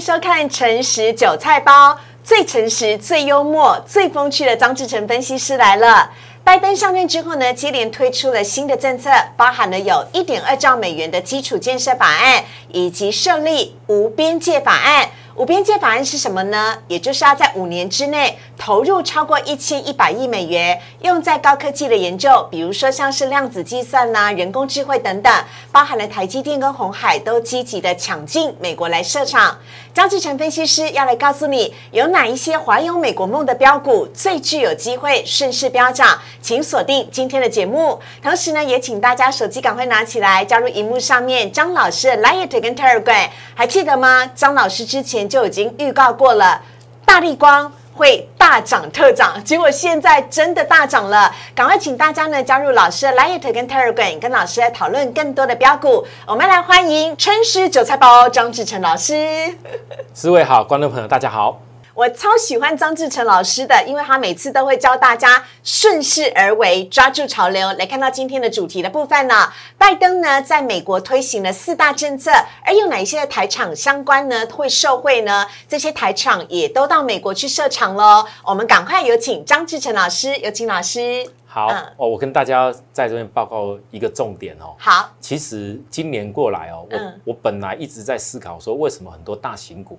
收看《诚实韭菜包》，最诚实、最幽默、最风趣的张志成分析师来了。拜登上任之后呢，接连推出了新的政策，包含了有一点二兆美元的基础建设法案，以及设立无边界法案。无边界法案是什么呢？也就是要在五年之内投入超过一千一百亿美元，用在高科技的研究，比如说像是量子计算呐、人工智慧等等，包含了台积电跟红海都积极的抢进美国来设厂。张志成分析师要来告诉你，有哪一些怀有美国梦的标股最具有机会顺势飙涨，请锁定今天的节目。同时呢，也请大家手机赶快拿起来，加入荧幕上面张老师的 Light 跟 Telegram，还记得吗？张老师之前就已经预告过了，大力光。会大涨特涨，结果现在真的大涨了！赶快请大家呢加入老师的 Light 跟 Telegram，跟老师来讨论更多的标股。我们来欢迎春师韭菜包张志成老师。四位好，观众朋友大家好。我超喜欢张志成老师的，因为他每次都会教大家顺势而为，抓住潮流。来看到今天的主题的部分呢，拜登呢在美国推行了四大政策，而有哪些的台厂相关呢会受惠呢？这些台厂也都到美国去设厂喽。我们赶快有请张志成老师，有请老师。好、哦，我跟大家在这边报告一个重点哦。好，其实今年过来哦，我、嗯我本来一直在思考说，为什么很多大型股，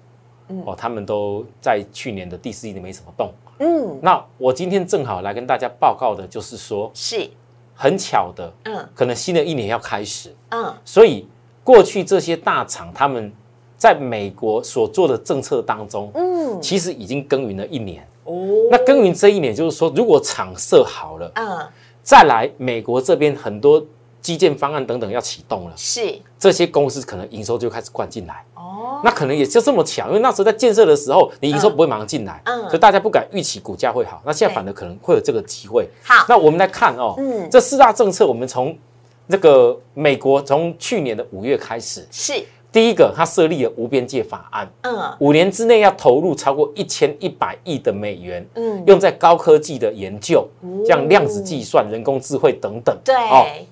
哦，他们都在去年的第四季里没什么动。嗯，那我今天正好来跟大家报告的就是说，是，很巧的，嗯。可能新的一年要开始，嗯，所以过去这些大厂他们在美国所做的政策当中，嗯，其实已经耕耘了一年。哦，那耕耘这一年，就是说，如果厂设好了，嗯，再来美国这边很多基建方案等等要启动了，是，这些公司可能营收就开始灌进来。哦，那可能也就这么巧，因为那时候在建设的时候，你营收不会马上进来，嗯。所以大家不敢预期股价会好。那现在反而可能会有这个机会。好，那我们来看哦，嗯。这四大政策，我们从那个美国从去年的五月开始，是，第一个它设立了无边界法案，嗯。五年之内要投入超过一千一百亿的美元，嗯，用在高科技的研究，像量子计算、人工智慧等等。对。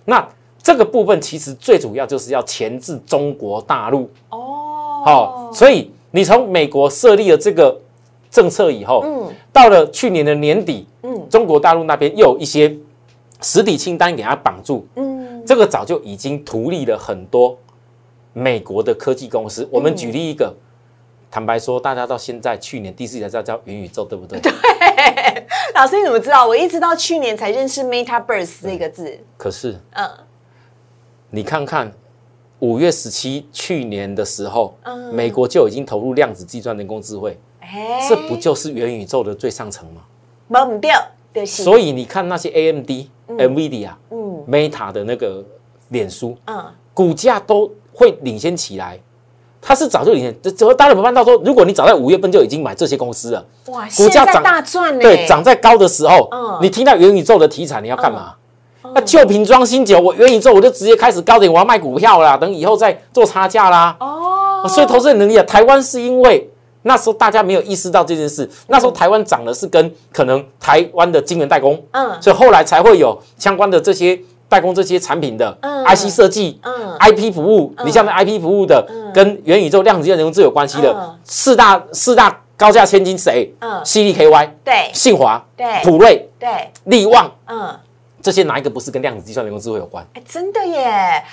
那这个部分其实最主要就是要钳制中国大陆。哦，好、所以你从美国设立了这个政策以后，嗯到了去年的年底，嗯中国大陆那边又有一些实体清单给它绑住，嗯，这个早就已经图利了很多美国的科技公司。我们举例一个，坦白说，大家到现在去年第四季才知道叫元宇宙，对不 对？老师你怎么知道？我一直到去年才认识 Metaverse 这个字。可是嗯你看看。五月十七，去年的时候，嗯美国就已经投入量子计算、人工智慧，哎这不就是元宇宙的最上层吗？没唔对，就是所以你看那些 AMD、NVIDIA、嗯 Meta 的那个脸书，嗯股价都会领先起来。它是早就领先，这怎么大家有没有看到说，如果你早在五月份就已经买这些公司了，哇，股价涨大赚呢，对，涨在高的时候，嗯你听到元宇宙的题材，你要干嘛？那旧瓶装新酒，我元宇宙我就直接开始高点，我要卖股票啦，等以后再做差价啦。哦，所以投资人能力啊，台湾是因为那时候大家没有意识到这件事，那时候台湾涨的是跟可能台湾的晶圆代工，嗯。所以后来才会有相关的这些代工这些产品的嗯。IC 设计、嗯。IP 服务，你像那 IP 服务的跟元宇宙、量子计算、人工智能有关系嗯。的四大四大高价千金谁？嗯？CDKY、对。信华、对。普瑞、对，力旺嗯。这些哪一个不是跟量子计算、人工智慧有关？哎，真的耶！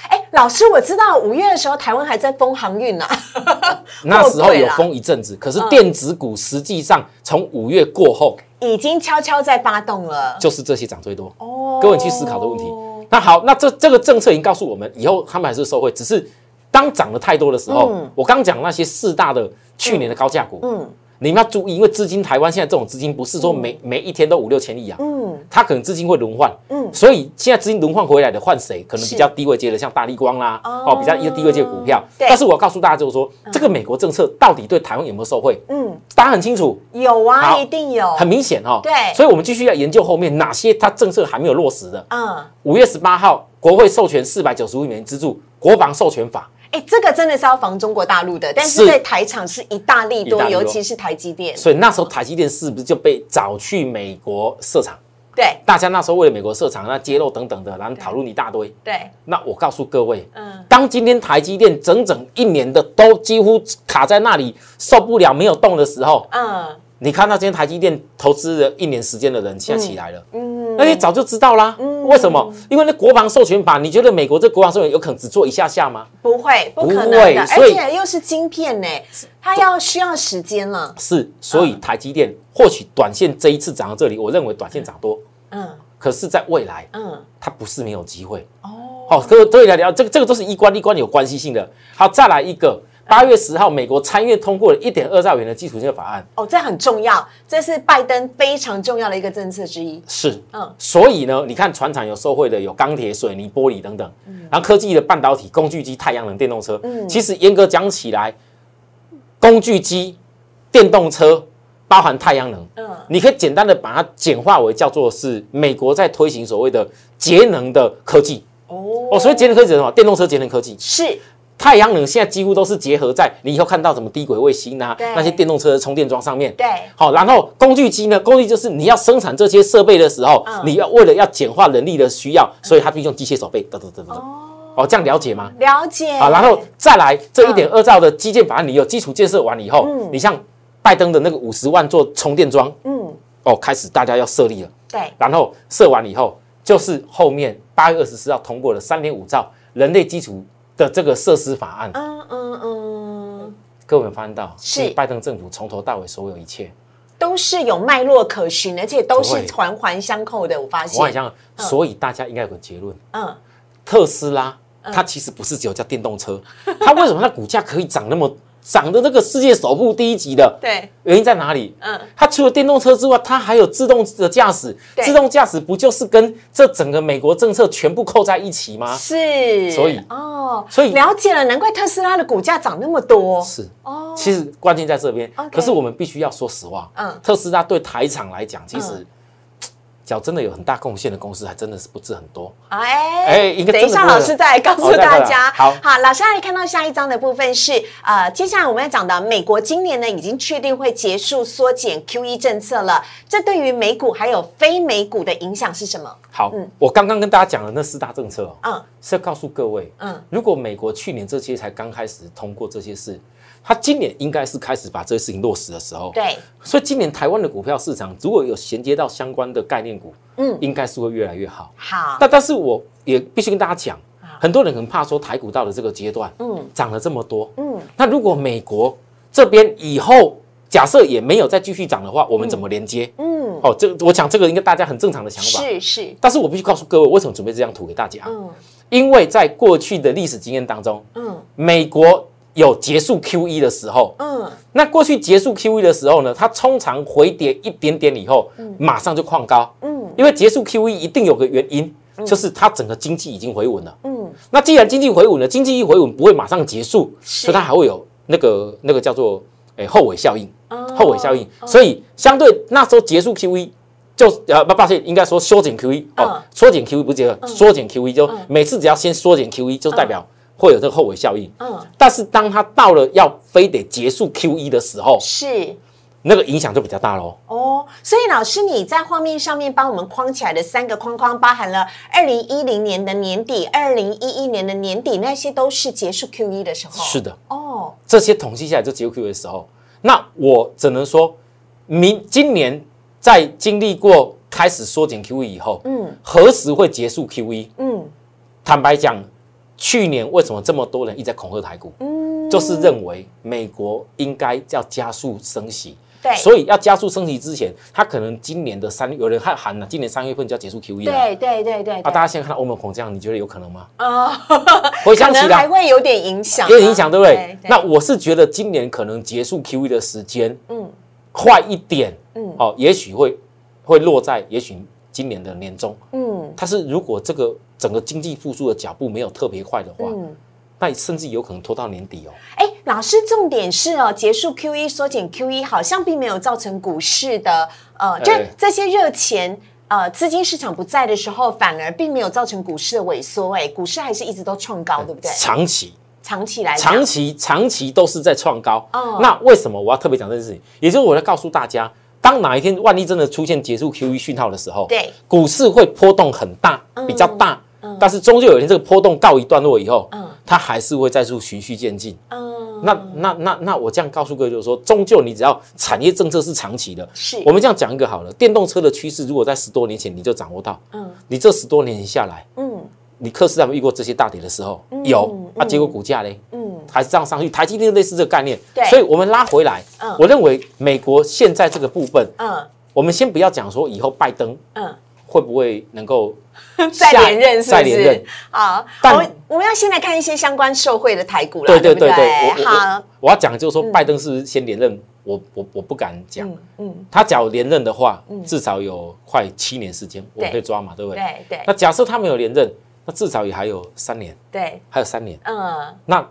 哎，老师，我知道五月的时候台湾还在封航运呢。那时候有 封一阵子，可是嗯电子股实际上从五月过后。已经悄悄在发动了。就是这些涨最多。哦各位去思考的问题。那好，那这这个政策已经告诉我们，以后他们还是受惠，只是当涨得太多的时候，嗯我刚讲那些四大的去年的高价股，嗯你们要注意，因为资金台湾现在这种资金不是说每、每一天都五六千亿啊，嗯它可能资金会轮换，嗯所以现在资金轮换回来的换谁？可能比较低位接的，像大力光啦，哦哦，比较一个低位接的股票。对但是我要告诉大家，就是说，这个美国政策到底对台湾有没有受惠？嗯，大家很清楚，有啊，一定有。很明显哦。对所以我们继续要研究后面哪些它政策还没有落实的。嗯，五月十八号，国会授权四百九十五亿美元资助国防授权法，哎，这个真的是要防中国大陆的，但是是。对台厂是一大利多，一大利多。尤其是台积电。所以那时候台积电是不是就被找去美国设厂？对。大家那时候为了美国设厂，那揭露等等的，然后讨论一大堆。对，那我告诉各位，嗯，当今天台积电整整一年的都几乎卡在那里受不了没有动的时候，嗯。你看到今天台积电投资了一年时间的人现在起来了，嗯，那你早就知道啦。为什么？因为那国防授权法，你觉得美国这国防授权有可能只做一下下吗？不会，不可能的，而且又是晶片呢，它要需要时间了。是，所以台积电或许短线这一次涨到这里，我认为短线涨多，嗯可是在未来嗯，它不是没有机会。哦，好，各位各位来聊，这个这个都是一关一关有关系性的。好，再来一个，八月十号，美国参议院通过了一点二兆元的基础建设法案，哦，这很重要，这是拜登非常重要的一个政策之一。是，嗯。所以呢，你看船厂有受惠的，有钢铁、水泥、玻璃等等，嗯。然后科技的半导体、工具机、太阳能、电动车，嗯。其实严格讲起来，工具机、电动车包含太阳能，嗯。你可以简单的把它简化为叫做是美国在推行所谓的节能的科技。哦。哦，所以节能科技是什么？电动车节能科技，是太阳能现在几乎都是结合在你以后看到什么低轨卫星啊，那些电动车的充电桩上面。对，好，然后工具机呢？工具就是你要生产这些设备的时候，嗯你要为了要简化人力的需要，所以它必须用机械手背，等等等等。哦，这样了解吗？了解。好，然后再来这一点二兆的基建法案，你有基础建设完以后，你像拜登的那个五十万座充电桩，嗯，哦，开始大家要设立了，对，然后设完以后，就是后面八月二十四号通过了三点五兆人类基础的这个设施法案。嗯嗯嗯，各位有发现到，是拜登政府从头到尾所有一切，都是有脉络可循，而且都是对环环相扣的。我发现，我很像，所以大家应该有个结论。嗯，特斯拉它其实不是只有叫电动车，它为什么它股价可以涨那么涨的这个世界首富第一级的？对，原因在哪里？嗯，它除了电动车之外，它还有自动的驾驶。自动驾驶不就是跟这整个美国政策全部扣在一起吗？是，所以哦，所以了解了，难怪特斯拉的股价涨那么多。是，哦，其实关键在这边。可是我们必须要说实话，嗯特斯拉对台厂来讲，其实嗯脚真的有很大贡献的公司，还真的是不是很多。哎哎等一下，老师再来告诉大家。好好，老师来看到下一章的部分是呃，接下来我们要讲的，美国今年呢已经确定会结束缩减 QE 政策了，这对于美股还有非美股的影响是什么？好，嗯我刚刚跟大家讲的那四大政策哦，嗯是要告诉各位，嗯，如果美国去年这些才刚开始通过这些事，他今年应该是开始把这些事情落实的时候。对，所以今年台湾的股票市场如果有衔接到相关的概念股，嗯，应该是会越来越好。好，但但是我也必须跟大家讲，很多人很怕说台股到了这个阶段，嗯，涨了这么多，嗯，那如果美国这边以后假设也没有再继续涨的话，我们怎么连接？嗯，哦，这我讲这个应该大家很正常的想法。是是，但是我必须告诉各位，为什么准备这张图给大家？嗯。因为在过去的历史经验当中，嗯。美国有结束 QE 的时候，嗯，那过去结束 QE 的时候呢，它通常回跌一点点以后，嗯。马上就创高。嗯，因为结束 QE 一定有个原因，就是它整个经济已经回稳了。嗯，那既然经济回稳了，经济一回稳不会马上结束，所以它还会有那个那个叫做诶、后尾效应。哦后尾效应，所以相对那时候结束 QE。就呃不抱歉，应该说缩减 QE 哦嗯，缩减 QE 不是结合，缩减 QE 就每次只要先缩减 QE，就代表会有这个后尾效应。嗯，但是当它到了要非得结束 QE 的时候，是。那个影响就比较大喽。哦，所以老师你在画面上面帮我们框起来的三个框框，包含了二零一零年的年底、二零一一年的年底，那些都是结束 QE 的时候。是的，哦，这些统计下来就结束 QE 的时候，那我只能说，明今年在经历过开始缩减 QE 以后，嗯何时会结束 QE？嗯坦白讲，去年为什么这么多人一直在恐吓台股？嗯，就是认为美国应该要加速升息。对所以要加速升息之前，他可能今年的三，有人还喊了，今年三月份就要结束 QE 了。对对对对啊，大家现在看到欧盟恐这样，你觉得有可能吗？啊，回想起可能还，会有点影响啊，有点影响，对不对？对那我是觉得今年可能结束 QE 的时间嗯快一点，嗯哦，也许会会落在也许今年的年中。嗯但是如果这个整个经济复苏的脚步没有特别快的话，嗯。那甚至有可能拖到年底哦。哎，老师，重点是哦，结束 QE 缩减 QE 好像并没有造成股市的呃，就哎这些热钱呃资金市场不在的时候，反而并没有造成股市的萎缩，哎，股市还是一直都创高，对不对？长期长期来讲，长期长期都是在创高。哦那为什么我要特别讲这件事情？也就是我要告诉大家，当哪一天万一真的出现结束 Q E 讯号的时候，对，股市会波动很大，比较大，嗯。但是终究有一天这个波动告一段落以后，嗯。它还是会再度循序渐进。嗯，那那那那我这样告诉各位，就是说，终究你只要产业政策是长期的，是。我们这样讲一个好了，电动车的趋势如果在十多年前你就掌握到，嗯。你这十多年下来，嗯你克斯有没有遇过这些大跌的时候？有啊，结果股价嘞嗯。还是这样上去，台积电类似这个概念。对，所以我们拉回来嗯，我认为美国现在这个部分，嗯。我们先不要讲说以后拜登嗯，会不会能够 再下连任再连任？？好，但我们我们要先来看一些相关受惠的台股了，对对不对？对，好我，我要讲的就是说，拜登是不是先连任，我我我不敢讲。嗯嗯，他假如连任的话，至少有快七年时间，我可以抓嘛，对不对？对对。那假设他没有连任，那至少也还有三年，对，还有三年。嗯。那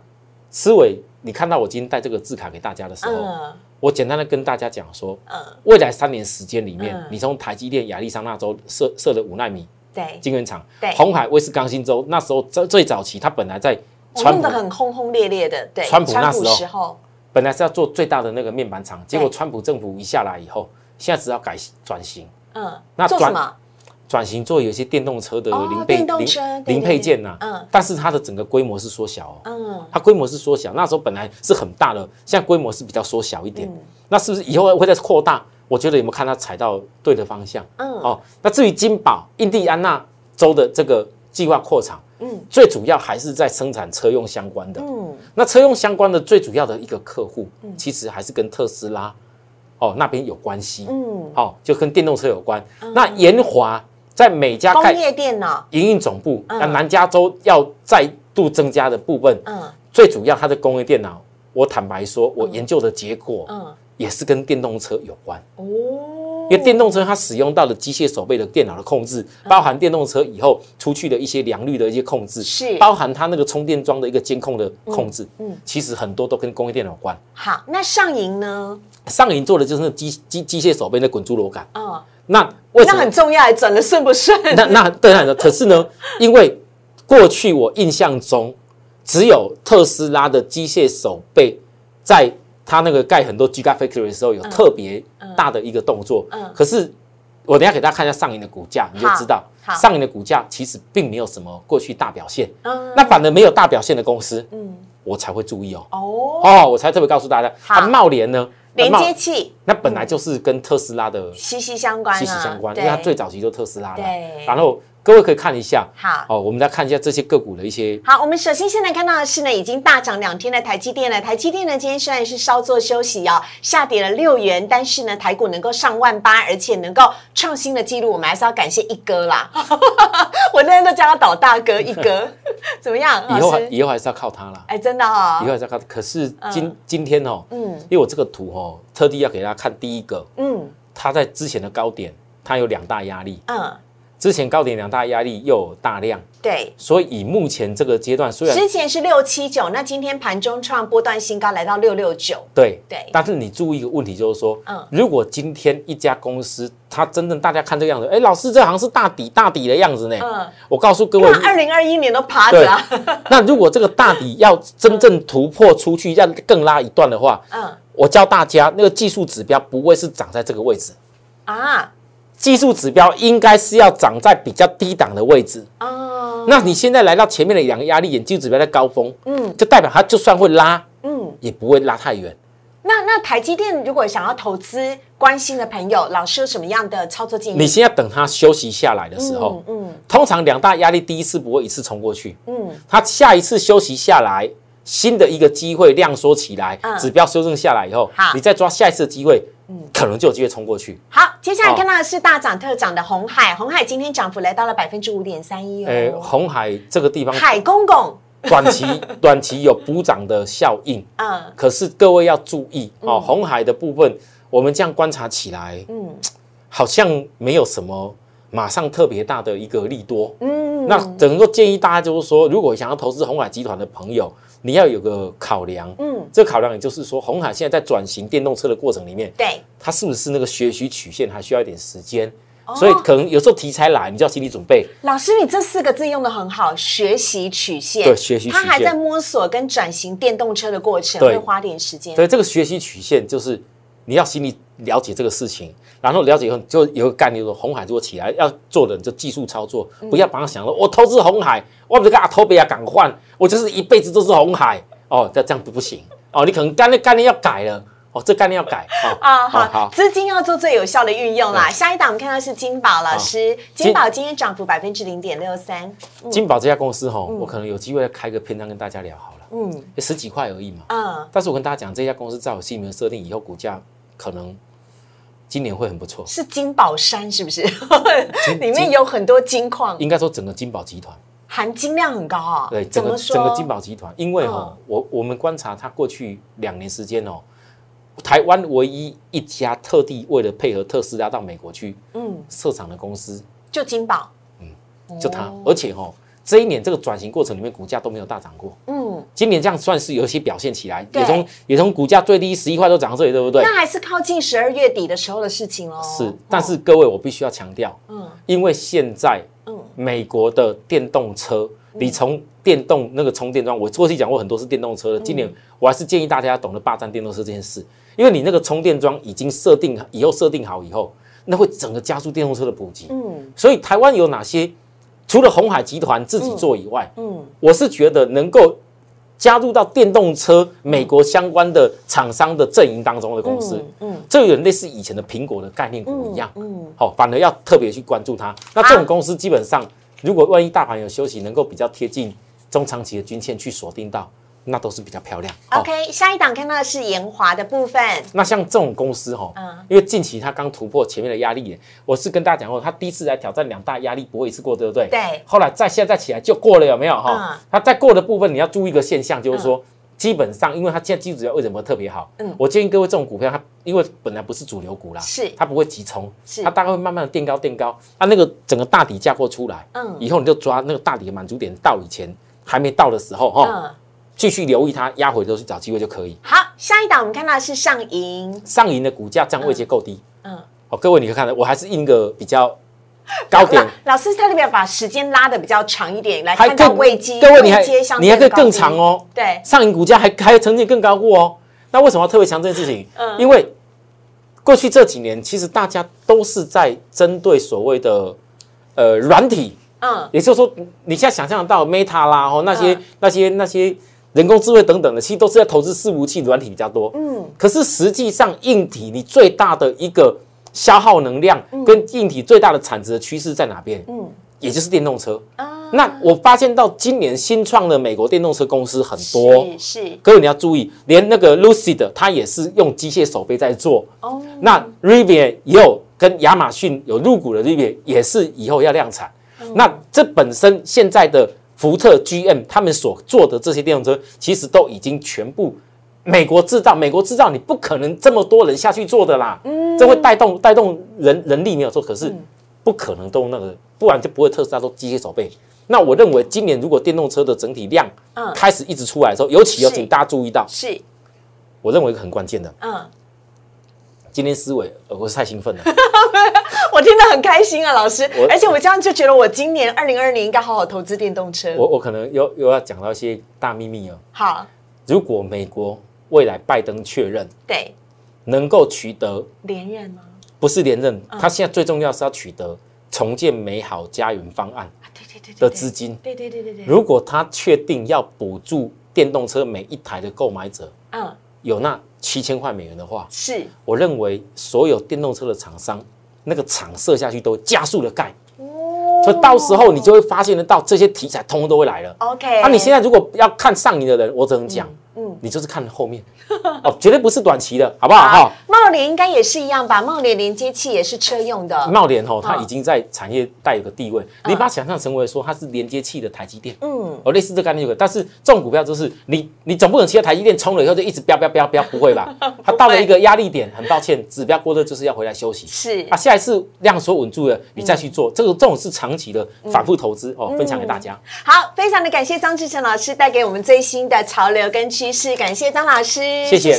思伟，你看到我今天带这个字卡给大家的时候，嗯。我简单的跟大家讲说，嗯，未来三年时间里面嗯，你从台积电亚利桑那州设设的五纳米对，晶圆厂对，红海威斯康星州那时候最最早期，它本来在我弄川普得很轰轰烈烈的，对，川普那时候本来是要做最大的那个面板厂，结果川普政府一下来以后，现在只要改转型，嗯，那转做什么？转型做有些电动车的哦零配零零配件呐、嗯。但是它的整个规模是缩小哦，嗯。它规模是缩小，那时候本来是很大的，现在规模是比较缩小一点，嗯。那是不是以后会再扩大？我觉得有没有看它踩到对的方向？嗯。哦，那至于金宝、印第安纳州的这个计划扩厂，嗯。最主要还是在生产车用相关的。嗯。那车用相关的最主要的一个客户，其实还是跟特斯拉哦那边有关系。嗯，哦，就跟电动车有关。那延华在每家盖工业电脑，营运总部，嗯。那南加州要再度增加的部分，嗯。最主要它的工业电脑，我坦白说，我研究的结果嗯，也是跟电动车有关。哦，因为电动车它使用到的机械手背的电脑的控制，包含电动车以后出去的一些良率的一些控制，是。包含它那个充电桩的一个监控的控制，嗯嗯。其实很多都跟工业电脑有关。好，那上银呢？上银做的就是那机机机械手背的滚珠螺杆，嗯，那为什那么很重要，转的顺不顺？那那当然了，可是呢，因为过去我印象中，只有特斯拉的机械手背在它那个盖很多 Gigafactory 的时候有特别大的一个动作。嗯可是我等下给大家看一下上影的股价，你就知道上影的股价其实并没有什么过去大表现。嗯那反而没有大表现的公司，嗯，我才会注意哦。哦，哦，我才特别告诉大家，好它茂联呢，连接器那本来就是跟特斯拉的息息相关啊，息息相关，因对为它最早期就特斯拉了。对然后各位可以看一下，好。哦，我们来看一下这些个股的一些好，我们首先现在看到的是呢，已经大涨两天的台积电了。台积电呢，今天虽然是稍作休息哦，下跌了六元，但是呢，台股能够上万八，而且能够创新的记录，我们还是要感谢一哥啦。我那天都叫他倒大哥一哥，怎么样，以后还？以后还是要靠他啦，哎，真的哈以后哦，还是要靠它。可是今今天哦，嗯因为我这个图哦，特地要给大家看第一个，嗯它在之前的高点，它有两大压力，嗯，之前高点两大压力又有大量，对。所以以目前这个阶段，虽然之前是六七九，那今天盘中创波段新高，来到六六九。对对。但是你注意一个问题，就是说，嗯。如果今天一家公司它真正大家看这个样子，哎，老师这好像是大底大底的样子呢，嗯，我告诉各位，那二零二一年都趴着。啊。那如果这个大底要真正突破出去，要更拉一段的话，嗯。我教大家那个技术指标不会是长在这个位置，啊技术指标应该是要长在比较低档的位置。哦那你现在来到前面的两个压力点，技术指标在高峰，嗯就代表它就算会拉，嗯。也不会拉太远。那那台积电如果想要投资，关心的朋友，老师有什么样的操作建议？你先要等它休息下来的时候，嗯通常两大压力第一次不会一次冲过去，嗯它下一次休息下来，新的一个机会量缩起来，嗯指标修正下来以后好，你再抓下一次的机会，可能就有机会冲过去。好，接下来哦看到的是大涨特涨的红海，红海今天涨幅来到了百分之五点三一诶，哦。红海这个地方海公公，短期 短期有补涨的效应，嗯可是各位要注意哦，红海的部分，我们这样观察起来，嗯好像没有什么马上特别大的一个利多。嗯，那整个建议大家就是说，如果想要投资红海集团的朋友，你要有个考量。嗯这个考量也就是说，红海现在在转型电动车的过程里面，对，它是不是那个学习曲线还需要一点时间？哦所以可能有时候题材来，你就要心理准备。老师你这四个字用的很好，学习曲线，对学习曲线他还在摸索跟转型电动车的过程，会花点时间。所以这个学习曲线就是你要心里了解这个事情，然后了解以后就有个概念说，红海如果起来要做的就技术操作，不要把它想说我投资红海，我不是跟阿投比亚港换，我就是一辈子都是红海哦，这这样不不行哦，你可能概念概念要改了。哦，这概念要改啊！好，资金要做最有效的运用啦。下一档我们看到是金宝老师，金宝今天涨幅百分之零点六三。金宝这家公司哈，我可能有机会开个篇章跟大家聊好了。嗯，十几块而已嘛。嗯，但是我跟大家讲，这家公司在我心里面设定以后，股价可能今年会很不错。是金宝山是不是？里面有很多金矿。应该说整个金宝集团含金量很高啊。对，整个整个金宝集团，因为哈，我我们观察它过去两年时间哦。台湾唯一一家特地为了配合特斯拉到美国去嗯设厂的公司，就金宝，嗯，就它，而且哦，这一年这个转型过程里面，股价都没有大涨过，嗯，今年这样算是有一些表现起来，也从也从股价最低十一块都涨到这里，对不对？那还是靠近十二月底的时候的事情喽。是，但是各位我必须要强调，嗯，因为现在，嗯，美国的电动车，你从电动那个充电桩，我过去讲过很多是电动车的，今年我还是建议大家懂得霸占电动车这件事。因为你那个充电桩已经设定以后设定好以后，那会整个加速电动车的普及。嗯，所以台湾有哪些除了红海集团自己做以外，嗯，我是觉得能够加入到电动车美国相关的厂商的阵营当中的公司，嗯，这有点类似以前的苹果的概念股一样，嗯，好，反而要特别去关注它。那这种公司基本上，如果万一大盘有休息，能够比较贴近中长期的均线去锁定到。那都是比较漂亮。OK，下一档看到的是延华的部分。那像这种公司哈，嗯，因为近期它刚突破前面的压力，我是跟大家讲过，它第一次来挑战两大压力不会一次过，对不对？对。后来再现在起来就过了，有没有哈？它在过的部分你要注意一个现象，就是说，基本上因为它现在基础为什么特别好？嗯，我建议各位这种股票，它因为本来不是主流股啦，是它不会急冲，是它大概会慢慢的垫高垫高，它那个整个大底架构出来，嗯，以后你就抓那个大底的满足点到以前还没到的时候哈。继续留意它压回都是找机会就可以。好，下一档我们看到是上银，上银的股价这样位阶够低。嗯，好，各位你可以看到，我还是印个比较高点。老师他那边把时间拉的比较长一点，来看到位阶。各位你还你还可以更长哦。对，上银股价还还曾经更高过哦。那为什么要特别强这件事情？嗯，因为过去这几年其实大家都是在针对所谓的呃软体。嗯，也就是说，你现在想象得到 Meta 啦，哦，那些那些那些人工智慧等等的，其实都是在投资伺服器软体比较多。嗯，可是实际上硬体你最大的一个消耗能量跟硬体最大的产值的趋势在哪边？嗯，也就是电动车。啊，那我发现到今年新创的美国电动车公司很多，是。各位你要注意，连那个 Lucid 它也是用机械手背在做。哦，那 Rivian 也有跟亚马逊有入股的 Rivian 也是以后要量产。那这本身现在的福特、GM 他们所做的这些电动车，其实都已经全部美国制造。美国制造你不可能这么多人下去做的啦，嗯，这会带动带动人人力没有错，可是不可能都那个，不然就不会特斯拉都机械手背。那我认为今年如果电动车的整体量开始一直出来的时候，尤其要请大家注意到，是我认为一个很关键的，嗯。今天思维，我是太兴奋了，我听得很开心啊，老师。而且我这样就觉得，我今年二零二年应该好好投资电动车。我我可能又又要讲到一些大秘密哦。好，如果美国未来拜登确认，对，能够取得连任吗？不是连任，他现在最重要是要取得重建美好家园方案的资金。对对对对对。如果他确定要补助电动车每一台的购买者，嗯，有那。七千块美元的话，是我认为所有电动车的厂商那个厂设下去都加速的盖，所以到时候你就会发现得到这些题材通通都会来了。OK，那你现在如果要看上瘾的人，我只能讲。嗯，你就是看后面哦，绝对不是短期的，好不好？哈，茂联应该也是一样吧？茂联连接器也是车用的。茂联哦，它已经在产业带有个地位，你把它想象成为说它是连接器的台积电，嗯，哦，类似这概念就可以。但是这种股票就是你，你总不能期待台积电冲了以后就一直飙飙飙飙，不会吧？它到了一个压力点，很抱歉，指标过热就是要回来休息。是啊，下一次量缩稳住了，你再去做这个，这种是长期的反复投资哦，分享给大家。好，非常的感谢张志成老师带给我们最新的潮流跟趋势，是感谢张老师，谢谢。